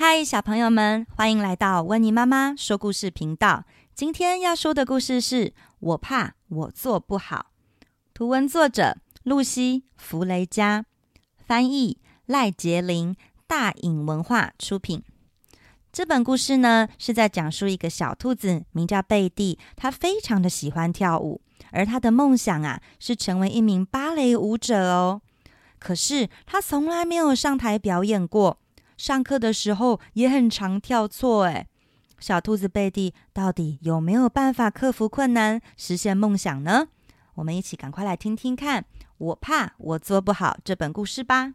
嗨，小朋友们，欢迎来到温妮妈妈说故事频道。今天要说的故事是《我怕我做不好》，图文作者露西·弗雷嘉，翻译赖杰玲，大颖文化出品。这本故事呢，是在讲述一个小兔子，名叫贝蒂，它非常的喜欢跳舞，而它的梦想啊，是成为一名芭蕾舞者哦。可是它从来没有上台表演过。上课的时候也很常跳错，哎，小兔子贝蒂到底有没有办法克服困难，实现梦想呢？我们一起赶快来听听看。我怕我做不好这本故事吧。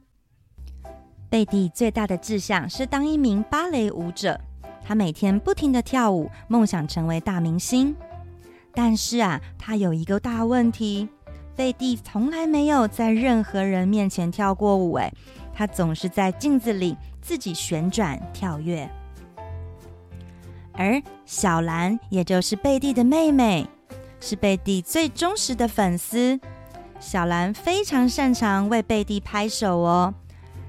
贝蒂最大的志向是当一名芭蕾舞者，她每天不停地跳舞，梦想成为大明星。但是啊，她有一个大问题，贝蒂从来没有在任何人面前跳过舞，哎，他总是在镜子里。自己旋转跳跃，而小兰，也就是贝蒂的妹妹，是贝蒂最忠实的粉丝。小兰非常擅长为贝蒂拍手哦。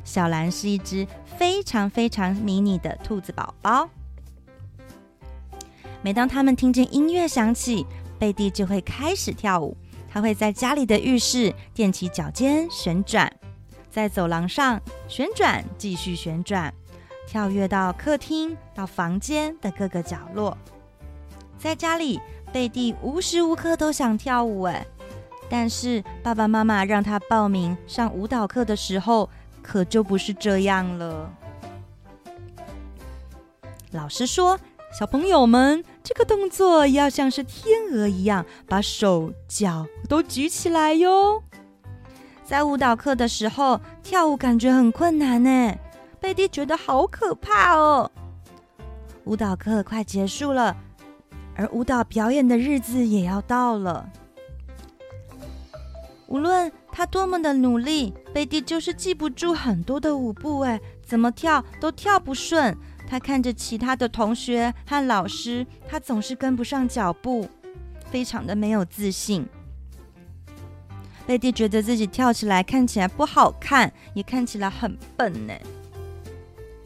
小兰是一只非常非常迷你的兔子宝宝。每当他们听见音乐响起，贝蒂就会开始跳舞。她会在家里的浴室垫起脚尖旋转。在走廊上旋转，继续旋转，跳跃到客厅、到房间的各个角落。在家里，贝蒂无时无刻都想跳舞，哎，但是爸爸妈妈让他报名上舞蹈课的时候，可就不是这样了。老师说：“小朋友们，这个动作要像是天鹅一样，把手脚都举起来哟。”在舞蹈课的时候，跳舞感觉很困难呢。贝蒂觉得好可怕哦。舞蹈课快结束了，而舞蹈表演的日子也要到了。无论他多么的努力，贝蒂就是记不住很多的舞步，哎，怎么跳都跳不顺。他看着其他的同学和老师，他总是跟不上脚步，非常的没有自信。贝蒂觉得自己跳起来看起来不好看，也看起来很笨呢。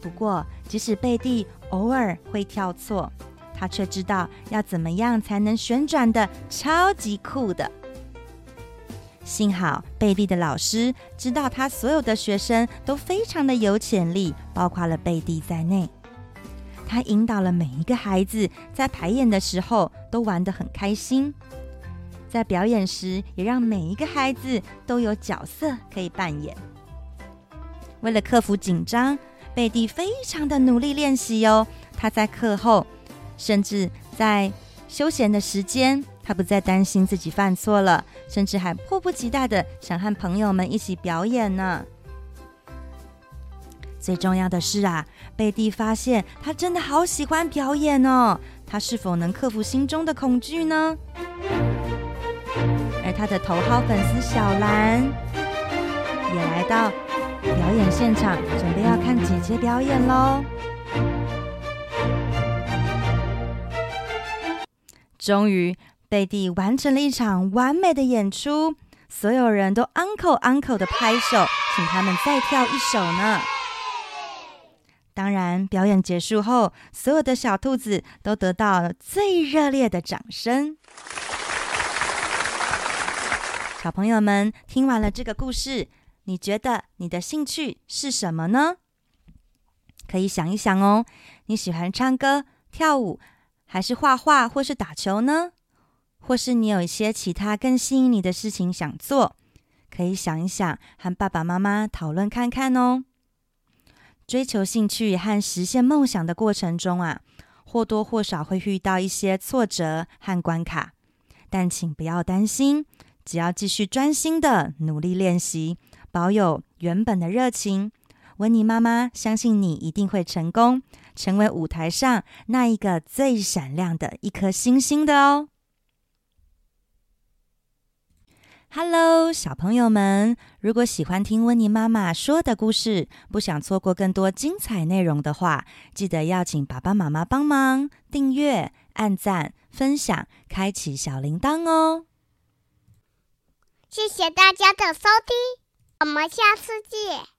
不过，即使贝蒂偶尔会跳错，她却知道要怎么样才能旋转得超级酷的。幸好，贝蒂的老师知道她所有的学生都非常的有潜力，包括了贝蒂在内。她引导了每一个孩子，在排演的时候都玩得很开心。在表演时，也让每一个孩子都有角色可以扮演。为了克服紧张，贝蒂非常的努力练习哟。他在课后，甚至在休闲的时间，他不再担心自己犯错了，甚至还迫不及待的想和朋友们一起表演呢。最重要的是啊，贝蒂发现他真的好喜欢表演哦。他是否能克服心中的恐惧呢？他的头号粉丝小兰也来到表演现场，准备要看姐姐表演喽。终于，贝蒂完成了一场完美的演出，所有人都 uncle uncle 的拍手，请他们再跳一首呢。当然，表演结束后，所有的小兔子都得到了最热烈的掌声。小朋友们听完了这个故事，你觉得你的兴趣是什么呢？可以想一想哦。你喜欢唱歌、跳舞，还是画画，或是打球呢？或是你有一些其他更吸引你的事情想做？可以想一想，和爸爸妈妈讨论看看哦。追求兴趣和实现梦想的过程中啊，或多或少会遇到一些挫折和关卡，但请不要担心。只要继续专心的努力练习，保有原本的热情，温妮妈妈相信你一定会成功，成为舞台上那一个最闪亮的一颗星星的哦。Hello，小朋友们，如果喜欢听温妮妈妈说的故事，不想错过更多精彩内容的话，记得要请爸爸妈妈帮忙订阅、按赞、分享、开启小铃铛哦。谢谢大家的收听，我们下次见。